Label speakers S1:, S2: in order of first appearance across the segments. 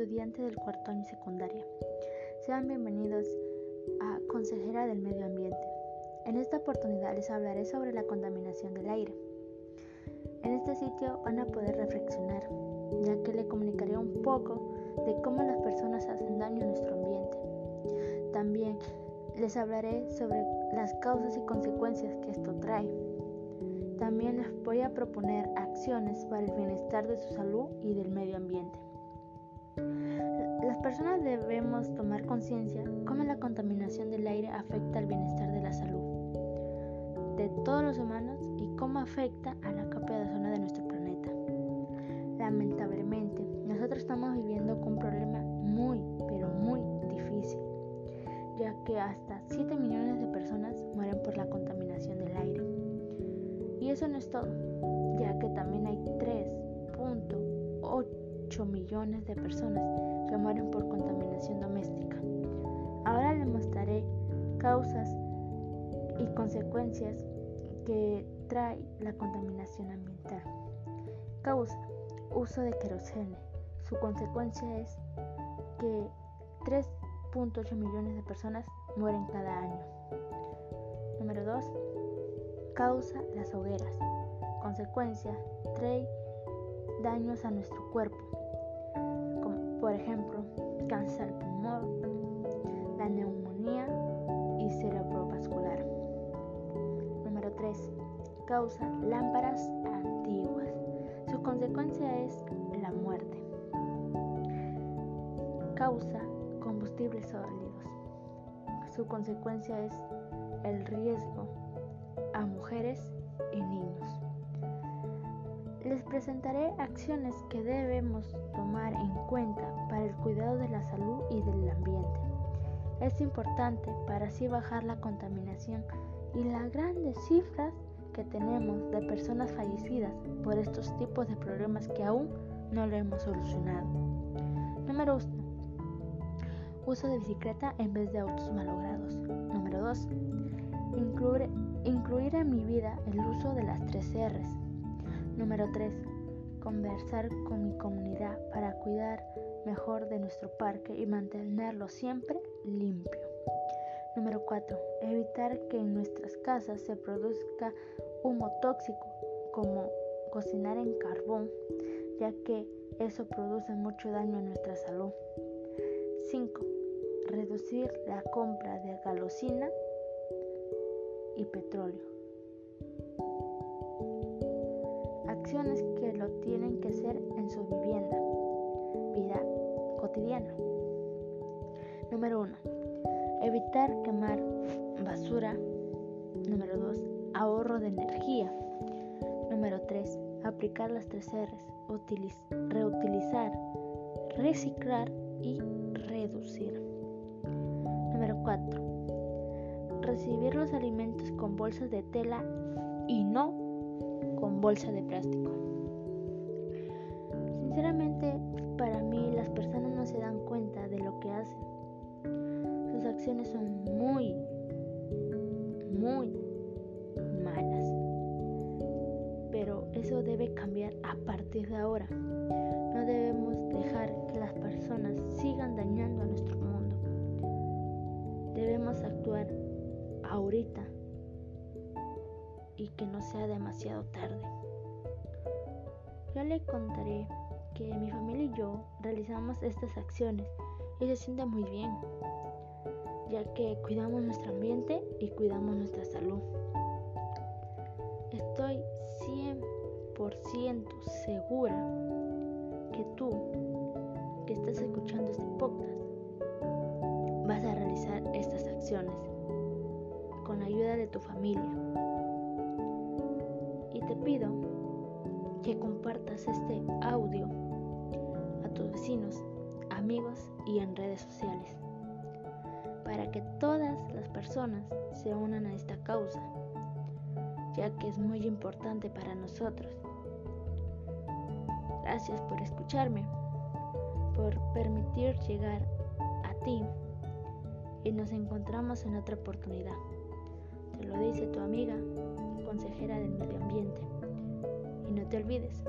S1: estudiante del cuarto año secundaria. Sean bienvenidos a Consejera del Medio Ambiente. En esta oportunidad les hablaré sobre la contaminación del aire. En este sitio van a poder reflexionar, ya que le comunicaré un poco de cómo las personas hacen daño a nuestro ambiente. También les hablaré sobre las causas y consecuencias que esto trae. También les voy a proponer acciones para el bienestar de su salud y del medio ambiente. Personas debemos tomar conciencia cómo la contaminación del aire afecta al bienestar de la salud de todos los humanos y cómo afecta a la capa de zona de nuestro planeta. Lamentablemente, nosotros estamos viviendo con un problema muy, pero muy difícil, ya que hasta 7 millones de personas mueren por la contaminación del aire. Y eso no es todo, ya que también hay 3.8 millones de personas que mueren por contaminación doméstica. Ahora les mostraré causas y consecuencias que trae la contaminación ambiental. Causa, uso de querosene. Su consecuencia es que 3.8 millones de personas mueren cada año. Número 2. Causa las hogueras. Consecuencia, trae daños a nuestro cuerpo, ejemplo cáncer pulmón, la neumonía y cerebrovascular. Número 3. Causa lámparas antiguas. Su consecuencia es la muerte. Causa combustibles sólidos. Su consecuencia es el riesgo a mujeres y niños. Les presentaré acciones que debemos tomar en cuenta para el cuidado de la salud y del ambiente. Es importante para así bajar la contaminación y las grandes cifras que tenemos de personas fallecidas por estos tipos de problemas que aún no lo hemos solucionado. Número 1. Uso de bicicleta en vez de autos malogrados. Número 2. Incluir, en mi vida el uso de las tres R's. Número 3. Conversar con mi comunidad para cuidar mejor de nuestro parque y mantenerlo siempre limpio. Número 4. Evitar que en nuestras casas se produzca humo tóxico como cocinar en carbón, ya que eso produce mucho daño a nuestra salud. 5. Reducir la compra de galosina y petróleo. Acciones que lo tienen que hacer en su vivienda, vida cotidiana. Número 1. Evitar quemar basura. Número 2. Ahorro de energía. Número 3. Aplicar las tres R's. reutilizar, reciclar y reducir. Número 4. Recibir los alimentos con bolsas de tela y no bolsa de plástico. Sinceramente, para mí las personas no se dan cuenta de lo que hacen. Sus acciones son muy, muy malas. Pero eso debe cambiar a partir de ahora. No debemos dejar que las personas sigan dañando a nuestro mundo. Debemos actuar ahorita y que no sea demasiado tarde. Yo le contaré que mi familia y yo realizamos estas acciones y se siente muy bien, ya que cuidamos nuestro ambiente y cuidamos nuestra salud. Estoy 100% segura que tú, que estás escuchando este podcast, vas a realizar estas acciones con la ayuda de tu familia. Te pido que compartas este audio a tus vecinos, amigos y en redes sociales para que todas las personas se unan a esta causa, ya que es muy importante para nosotros. Gracias por escucharme, por permitir llegar a ti y nos encontramos en otra oportunidad. Te lo dice tu amiga, consejera del medio ambiente. Y no te olvides,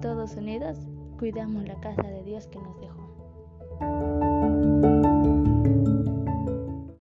S1: todos unidos cuidamos la casa de Dios que nos dejó.